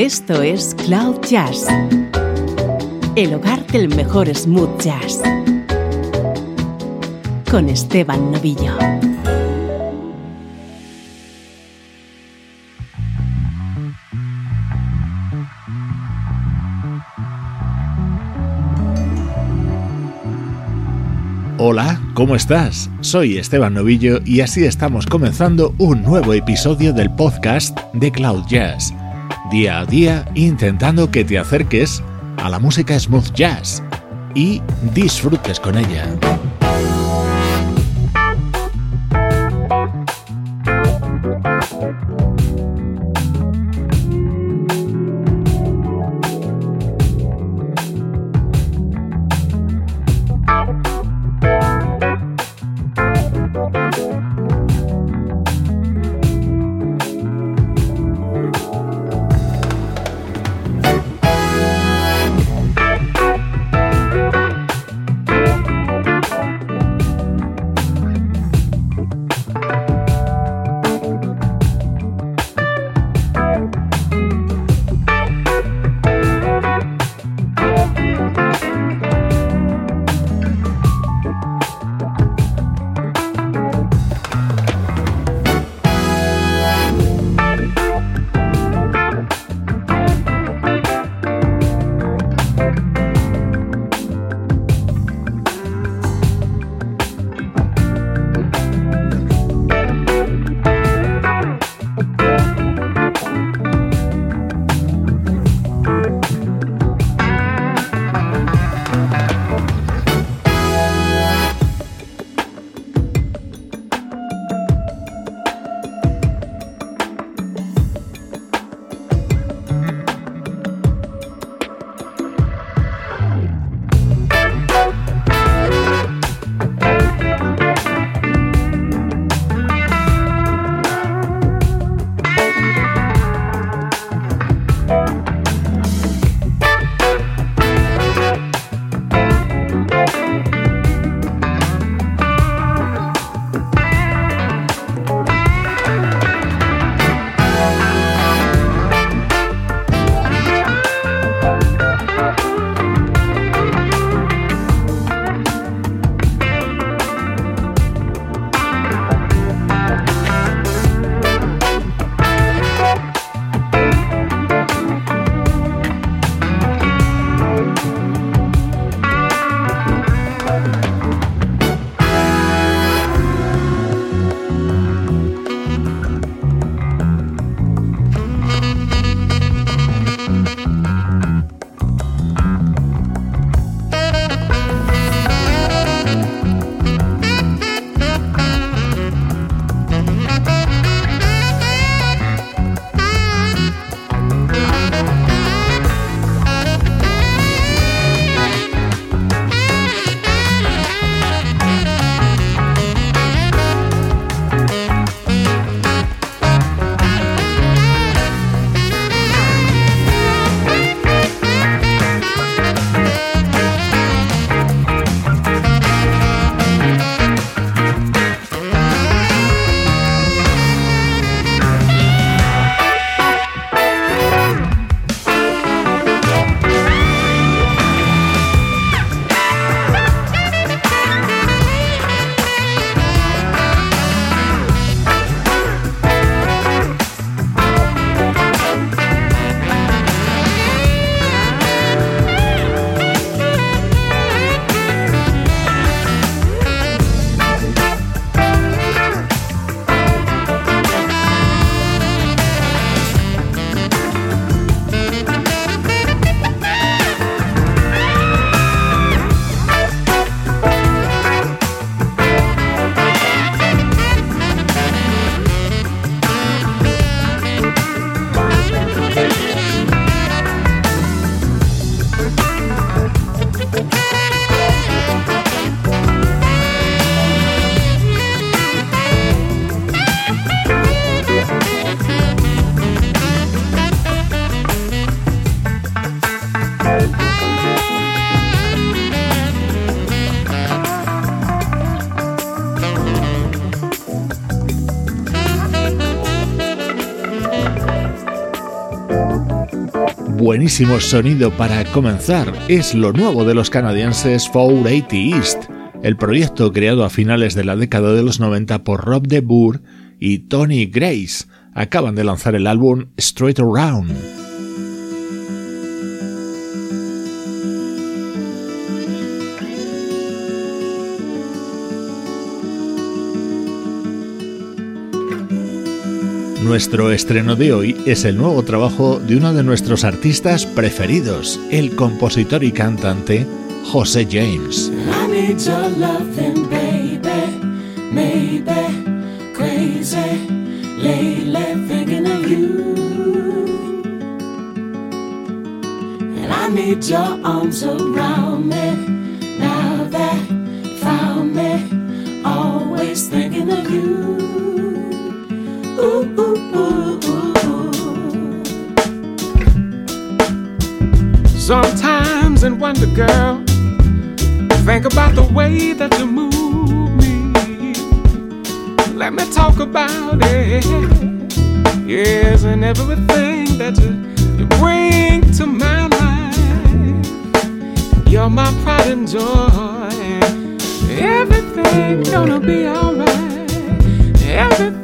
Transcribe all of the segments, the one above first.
Esto es Cloud Jazz, el hogar del mejor smooth jazz, con Esteban Novillo. Hola, ¿cómo estás? Soy Esteban Novillo y así estamos comenzando un nuevo episodio del podcast de Cloud Jazz. Día a día intentando que te acerques a la música smooth jazz y disfrutes con ella. Buenísimo sonido para comenzar. Es lo nuevo de los canadienses 480 East, el proyecto creado a finales de la década de los 90 por Rob de Boer y Tony Grace. Acaban de lanzar el álbum Straight Around. Nuestro estreno de hoy es el nuevo trabajo de uno de nuestros artistas preferidos, el compositor y cantante José James. Sometimes in wonder, girl, think about the way that you move me. Let me talk about it. Yes, and everything that you, you bring to my life. You're my pride and joy. Everything gonna be alright. Everything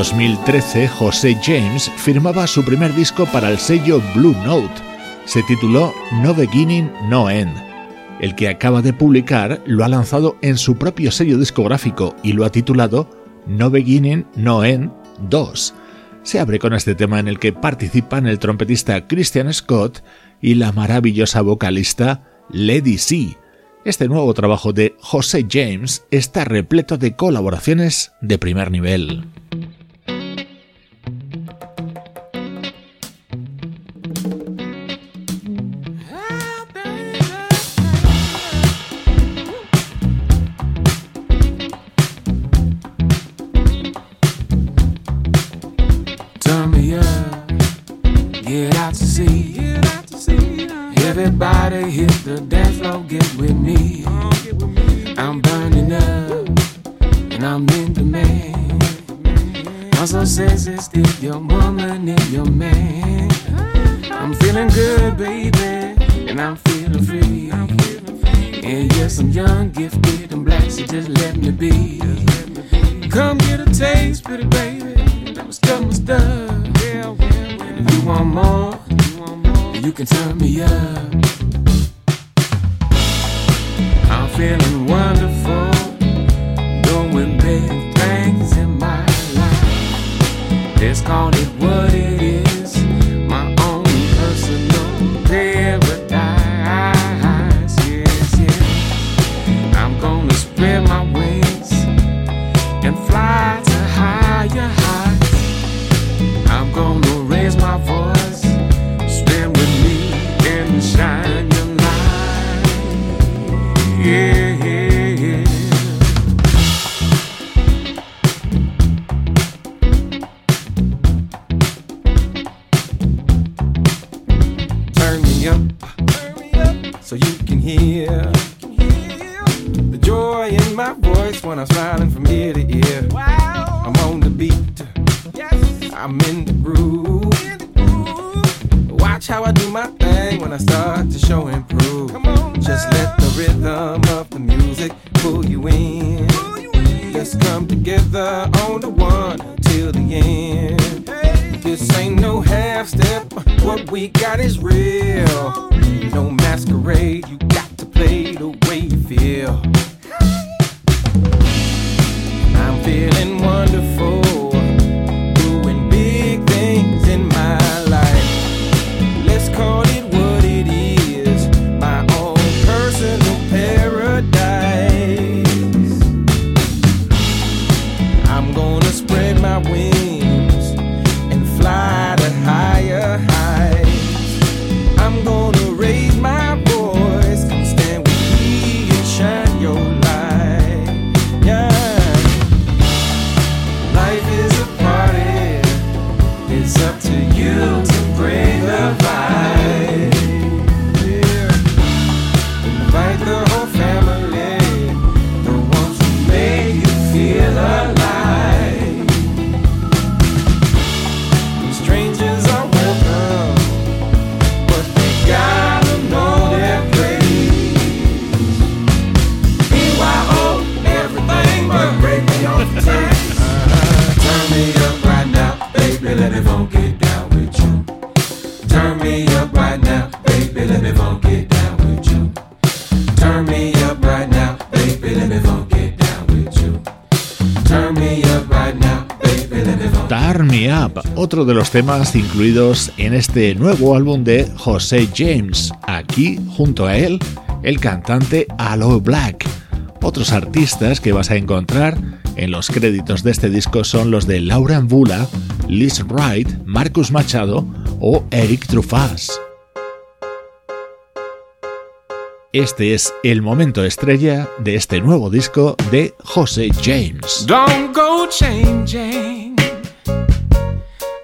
2013, José James firmaba su primer disco para el sello Blue Note. Se tituló No Beginning, No End. El que acaba de publicar lo ha lanzado en su propio sello discográfico y lo ha titulado No Beginning, No End 2. Se abre con este tema en el que participan el trompetista Christian Scott y la maravillosa vocalista Lady C. Este nuevo trabajo de José James está repleto de colaboraciones de primer nivel. otro de los temas incluidos en este nuevo álbum de José James, aquí junto a él el cantante Aloe Black. Otros artistas que vas a encontrar en los créditos de este disco son los de Lauren Bula, Liz Wright, Marcus Machado o Eric Truffaz. Este es el momento estrella de este nuevo disco de José James.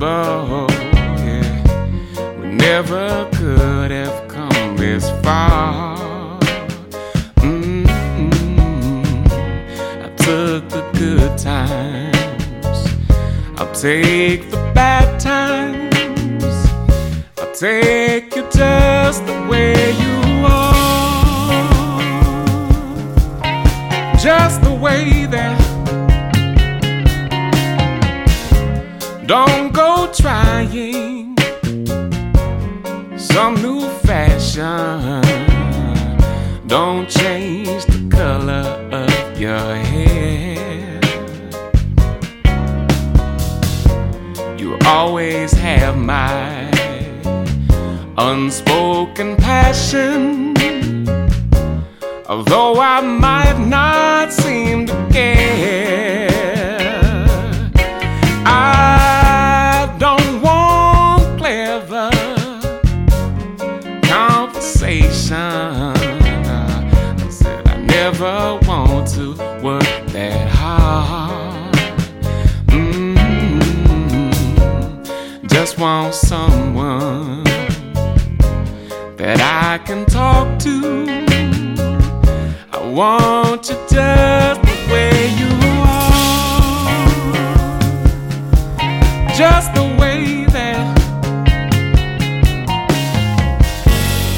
trouble. Yeah. We never could have come this far. Mm-hmm. I took the good times, I'll take the bad times, I'll take you just the way you are, just the way that. Don't trying some new fashion. Don't change the color of your hair. You always have my unspoken passion. Although I might not seem to care. Want someone that I can talk to. I want you just the way you are, just the way that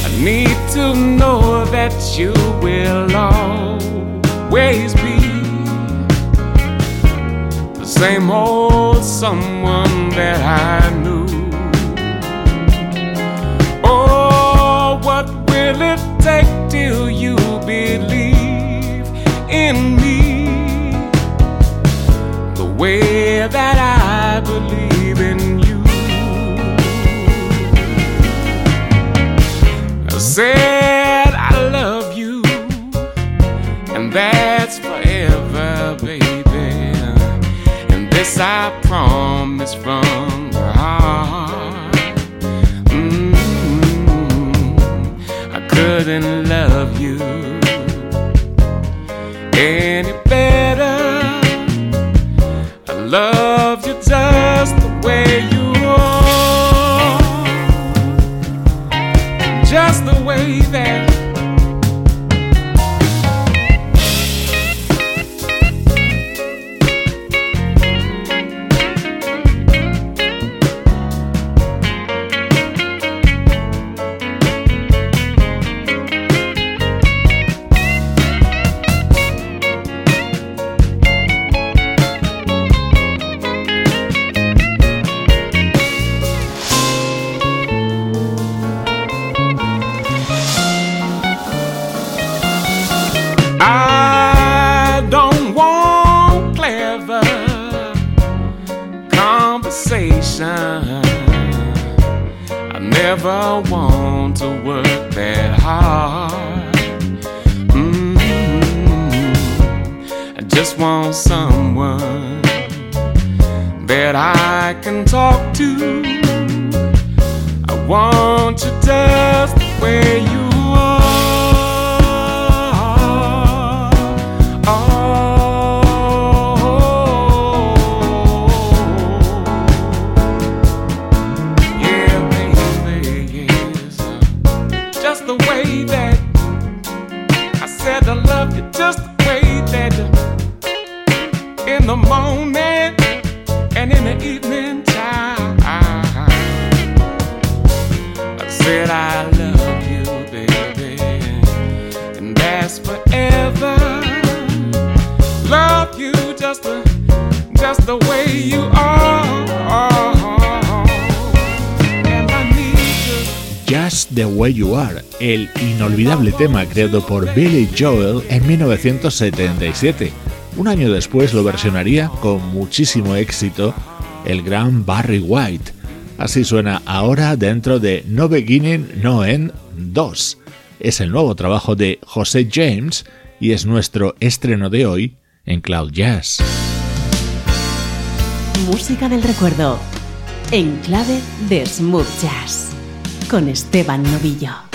I need to know that you will always be the same old someone that I knew. Way that I believe in you? I said I love you, and that's forever, baby. And this I promise from the heart. Mm, I couldn't love you any just the, way you are. Just the Way You Are, el inolvidable tema creado por Billy Joel en 1977. Un año después lo versionaría con muchísimo éxito el gran Barry White. Así suena ahora dentro de No Beginning, No End 2. Es el nuevo trabajo de José James y es nuestro estreno de hoy en Cloud Jazz. Música del recuerdo. En clave de smooth jazz. Con Esteban Novillo.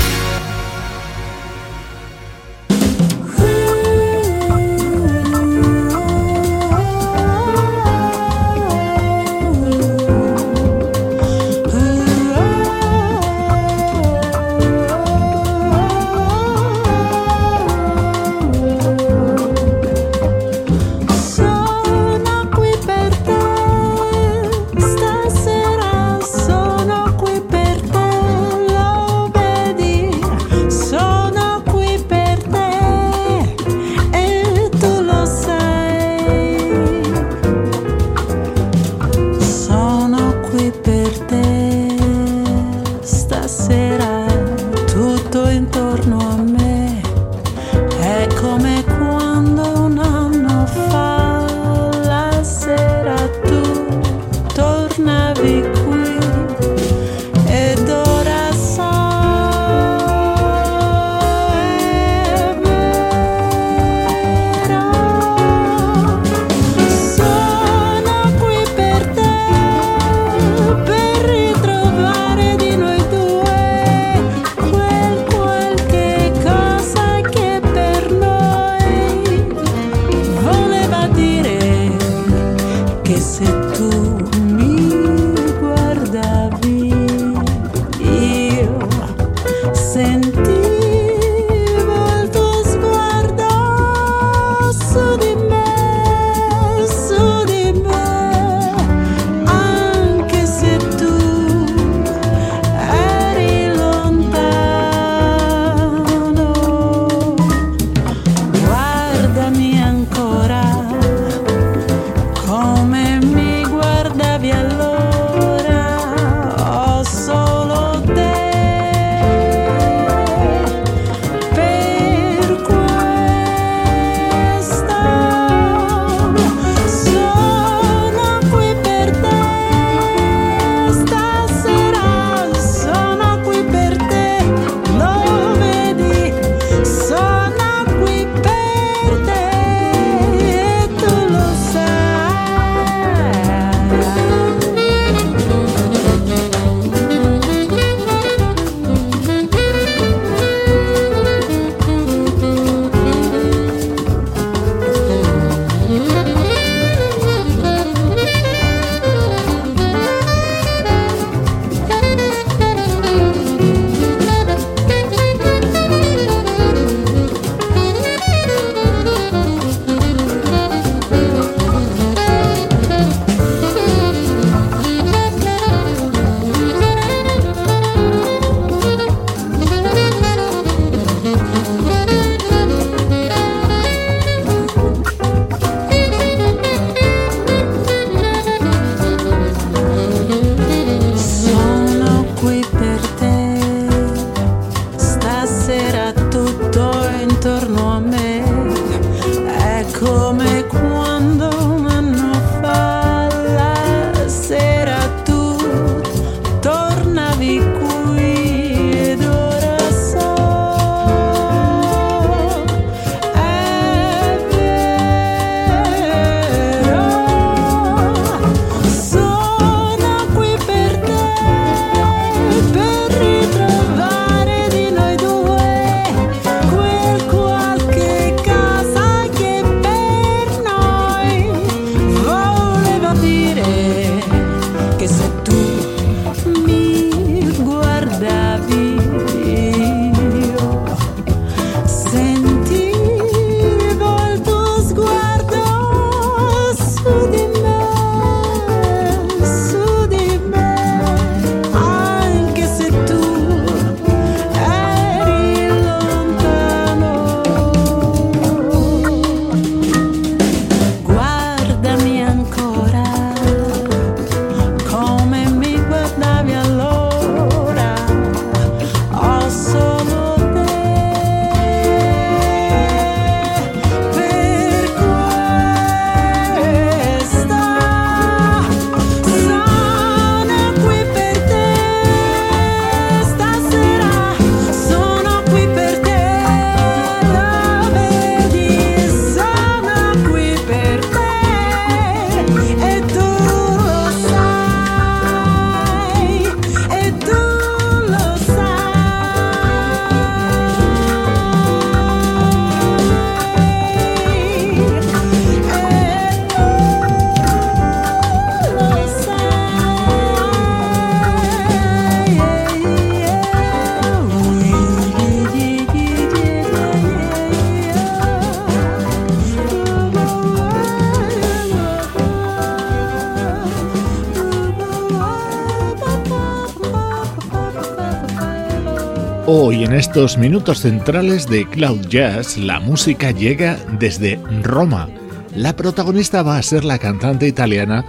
En estos minutos centrales de Cloud Jazz la música llega desde Roma. La protagonista va a ser la cantante italiana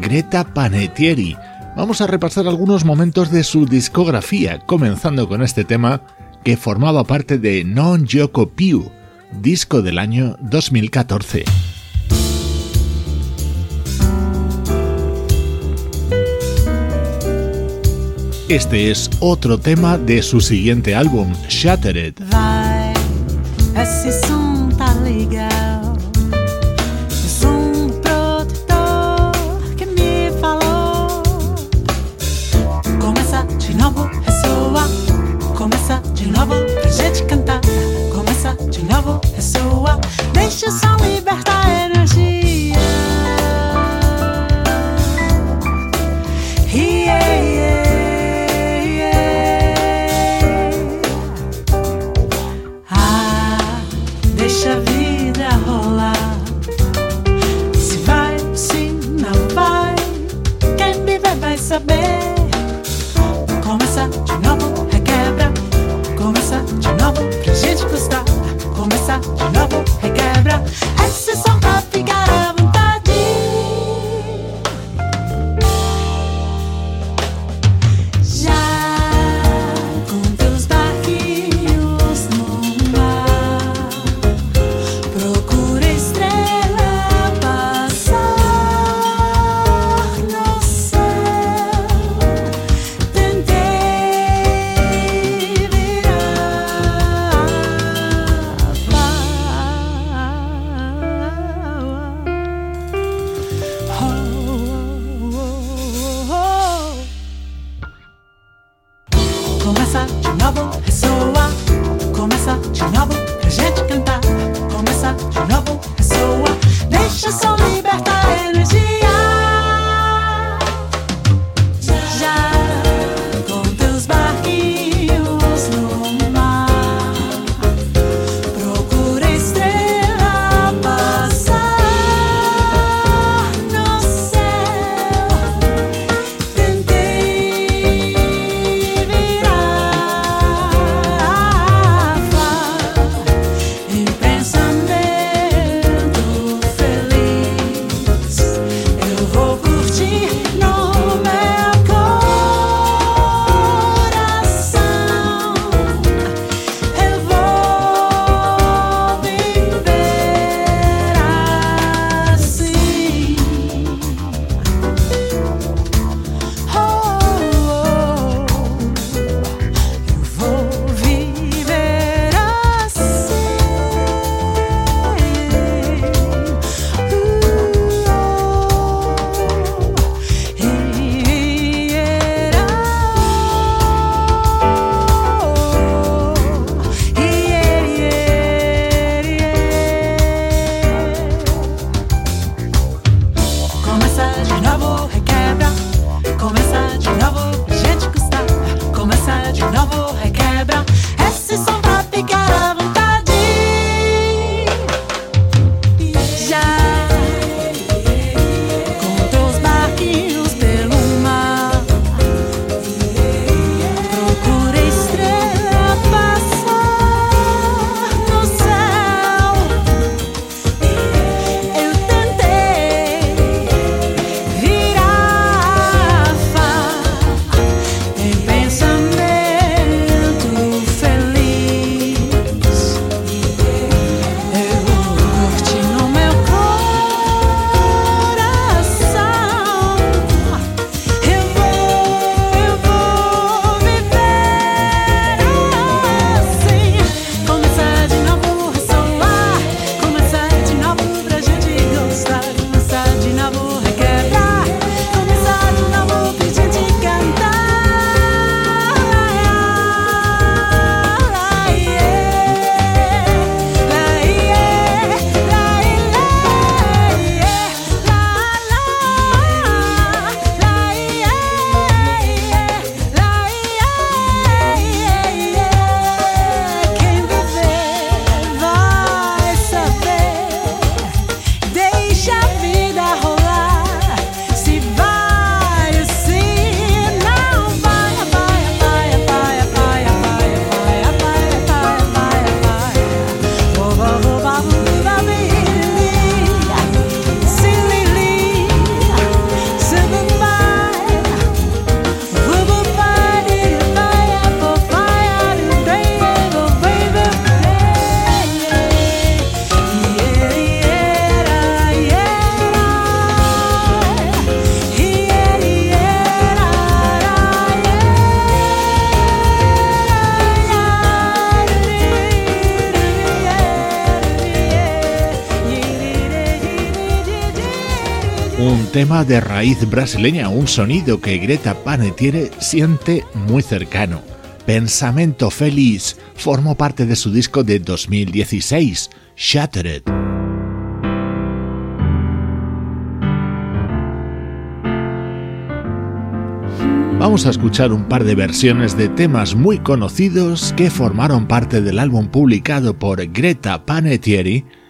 Greta Panettieri. Vamos a repasar algunos momentos de su discografía, comenzando con este tema que formaba parte de Non Gioco Più, disco del año 2014. Este es otro tema de su siguiente álbum, Shattered. saber. Começa de novo, requebra. Começa de novo, pra gente gostar. Começa de novo. tema de raíz brasileña, un sonido que Greta Panetiere siente muy cercano. Pensamento Feliz formó parte de su disco de 2016, Shattered. Vamos a escuchar un par de versiones de temas muy conocidos que formaron parte del álbum publicado por Greta Panetieri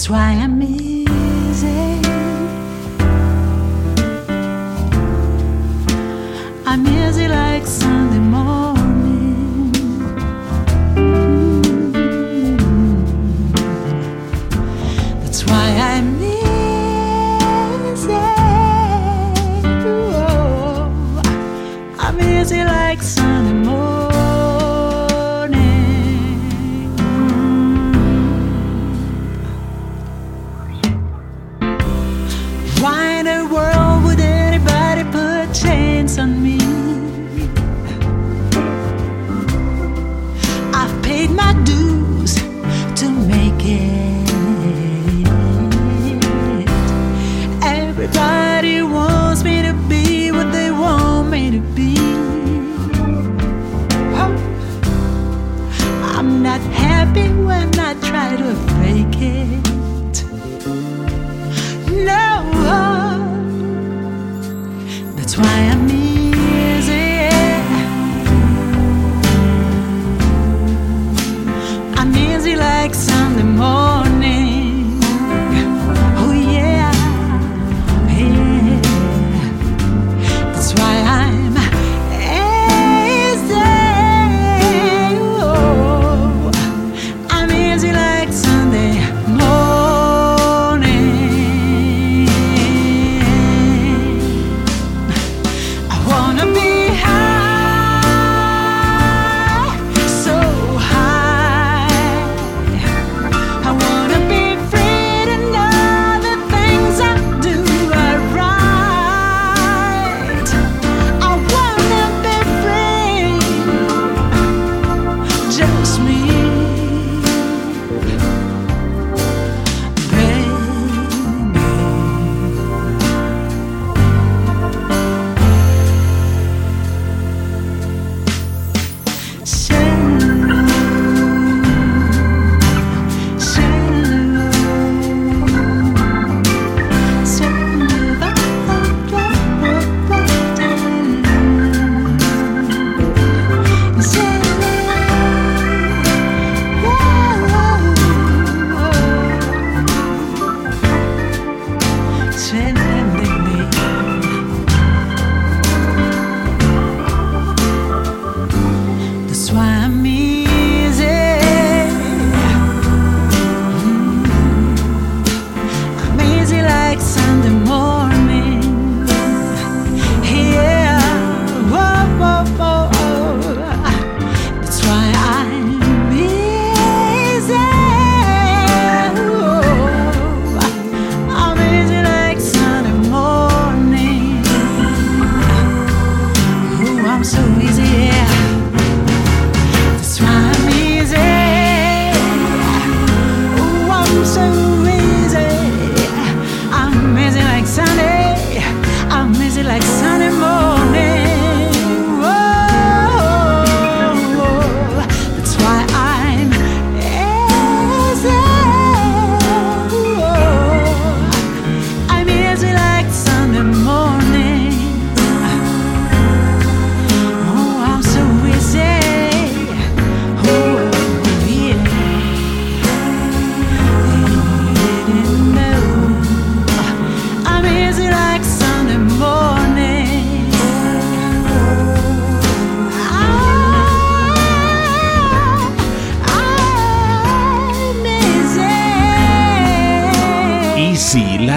That's why I'm easy. I'm easy like Sunday morning.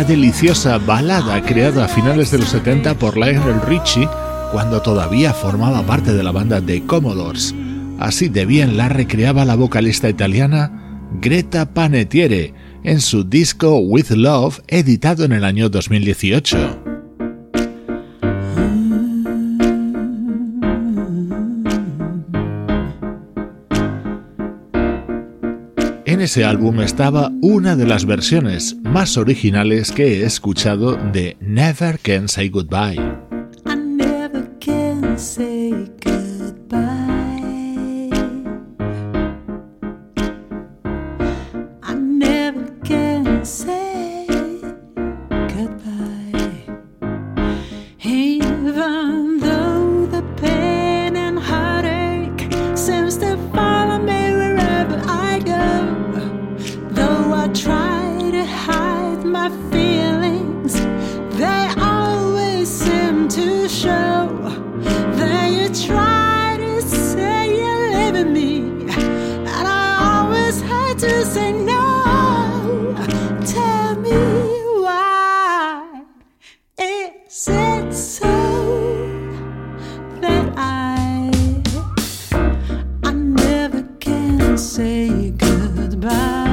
Deliciosa balada creada a finales de los 70 por Lionel Richie cuando todavía formaba parte de la banda de Commodores. Así de bien la recreaba la vocalista italiana Greta Panettiere en su disco With Love editado en el año 2018. Ese álbum estaba una de las versiones más originales que he escuchado de Never Can Say Goodbye. say goodbye.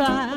goodbye.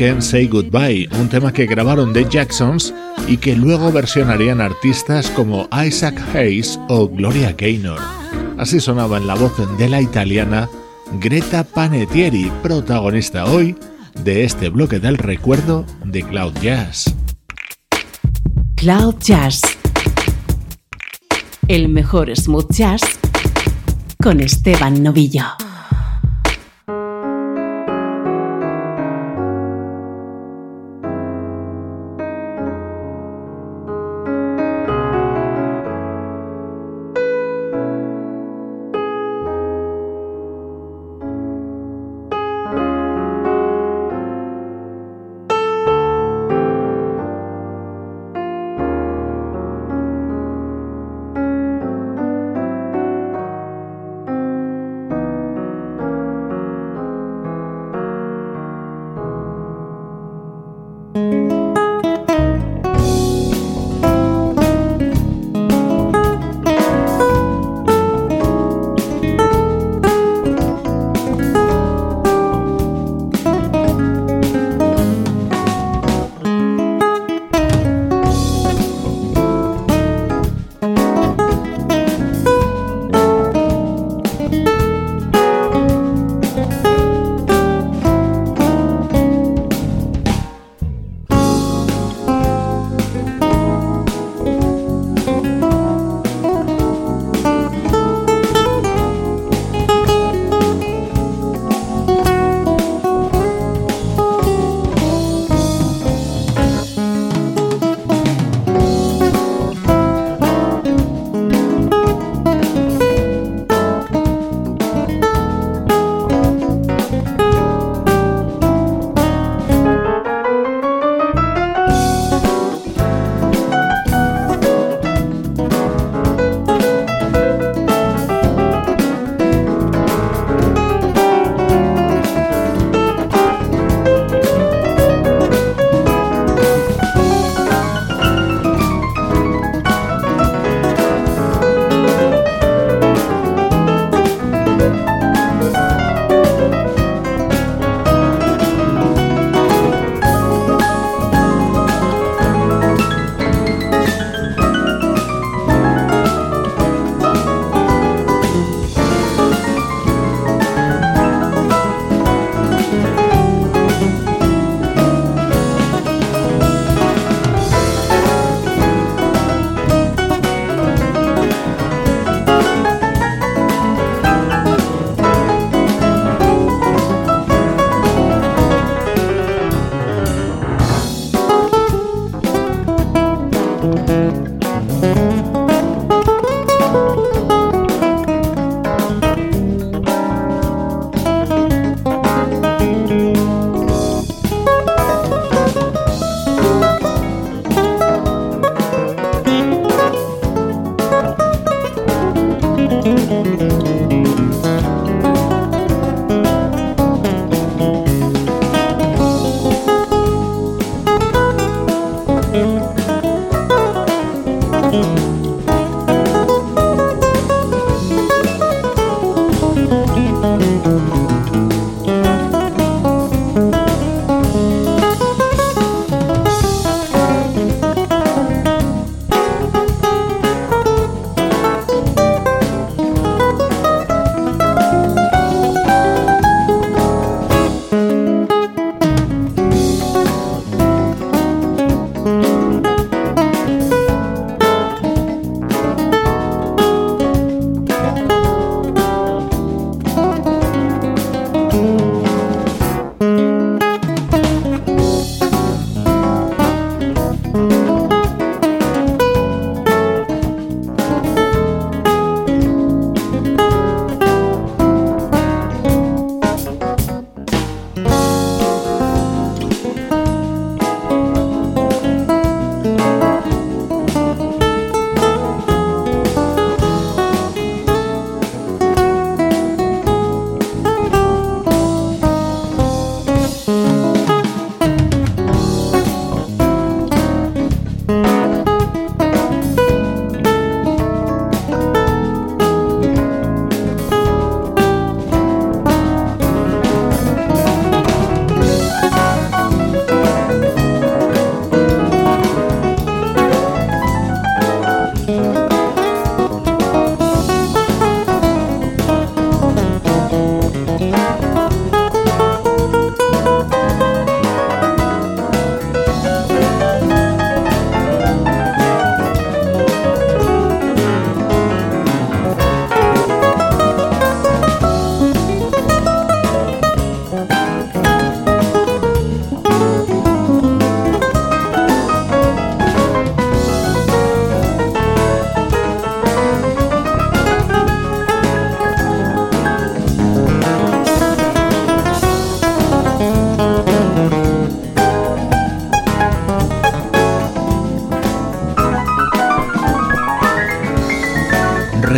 Can Say Goodbye, un tema que grabaron The Jacksons y que luego versionarían artistas como Isaac Hayes o Gloria Gaynor. Así sonaba en la voz de la italiana Greta Panettieri, protagonista hoy de este bloque del recuerdo de Cloud Jazz. Cloud Jazz. El mejor smooth jazz con Esteban Novillo.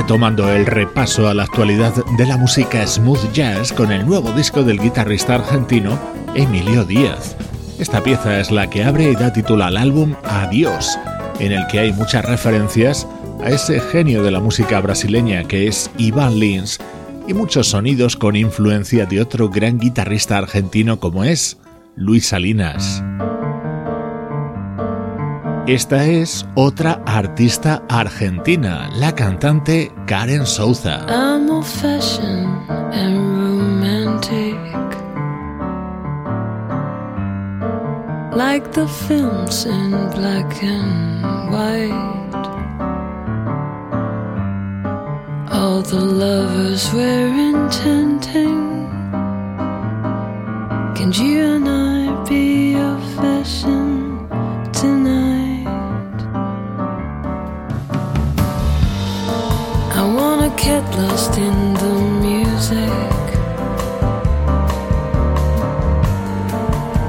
Tomando el repaso a la actualidad de la música smooth jazz con el nuevo disco del guitarrista argentino Emilio Díaz. Esta pieza es la que abre y da título al álbum Adiós, en el que hay muchas referencias a ese genio de la música brasileña que es Ivan Lins y muchos sonidos con influencia de otro gran guitarrista argentino como es Luis Salinas. Esta es otra artista argentina, la cantante Karen Souza. I'm old fashioned and romantic. Like the films in black and white. All the lovers we're intending. Can you and I be of fashion tonight? Get lost in the music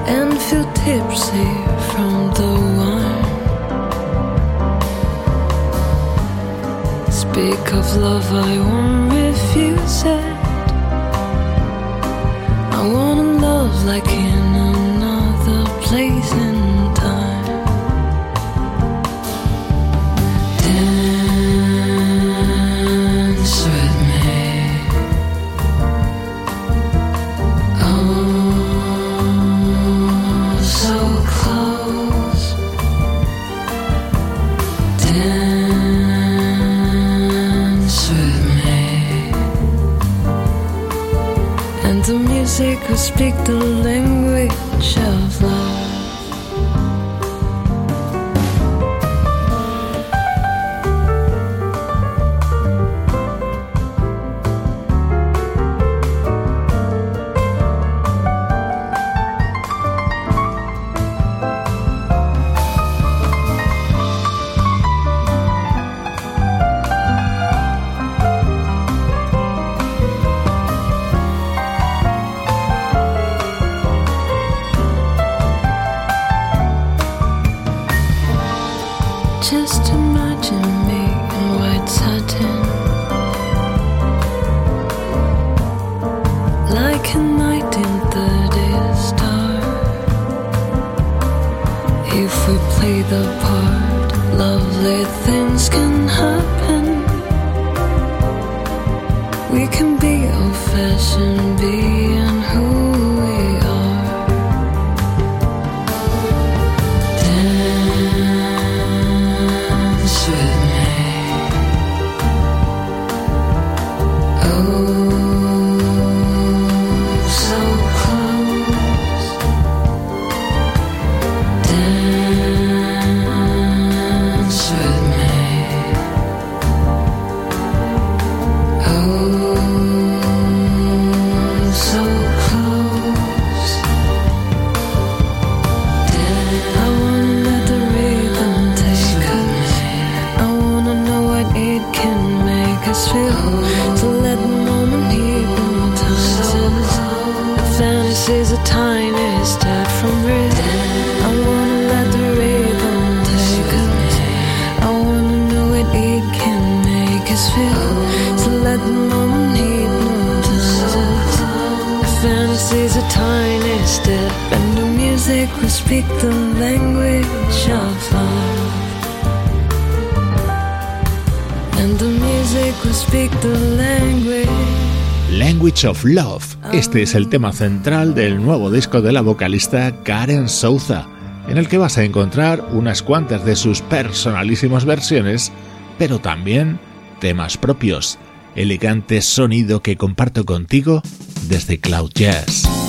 and feel tipsy from the wine. Speak of love, I won't refuse it. I wanna love like in who speak the language of love. Language of love. Language of Love. Este es el tema central del nuevo disco de la vocalista Karen Souza, en el que vas a encontrar unas cuantas de sus personalísimas versiones, pero también temas propios, elegante sonido que comparto contigo desde Cloud Jazz.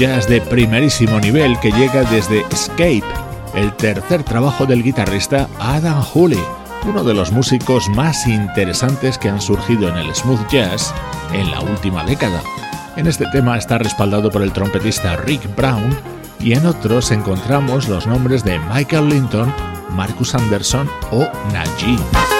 Jazz de primerísimo nivel que llega desde Escape, el tercer trabajo del guitarrista Adam Hooley, uno de los músicos más interesantes que han surgido en el smooth jazz en la última década. En este tema está respaldado por el trompetista Rick Brown y en otros encontramos los nombres de Michael Linton, Marcus Anderson o Najee.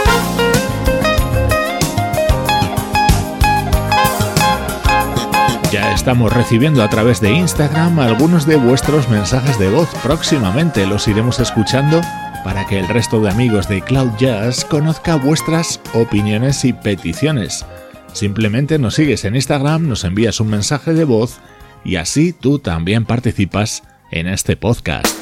Ya estamos recibiendo a través de Instagram algunos de vuestros mensajes de voz. Próximamente los iremos escuchando para que el resto de amigos de Cloud Jazz conozca vuestras opiniones y peticiones. Simplemente nos sigues en Instagram, nos envías un mensaje de voz y así tú también participas en este podcast.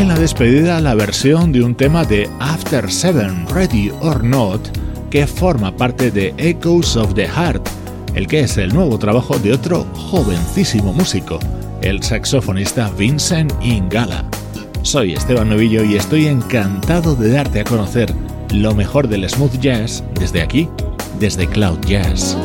En la despedida la versión de un tema de After Seven, Ready or Not, que forma parte de Echoes of the Heart, el que es el nuevo trabajo de otro jovencísimo músico, el saxofonista Vincent Ingala. Soy Esteban Novillo y estoy encantado de darte a conocer lo mejor del smooth jazz desde aquí, desde Cloud Jazz.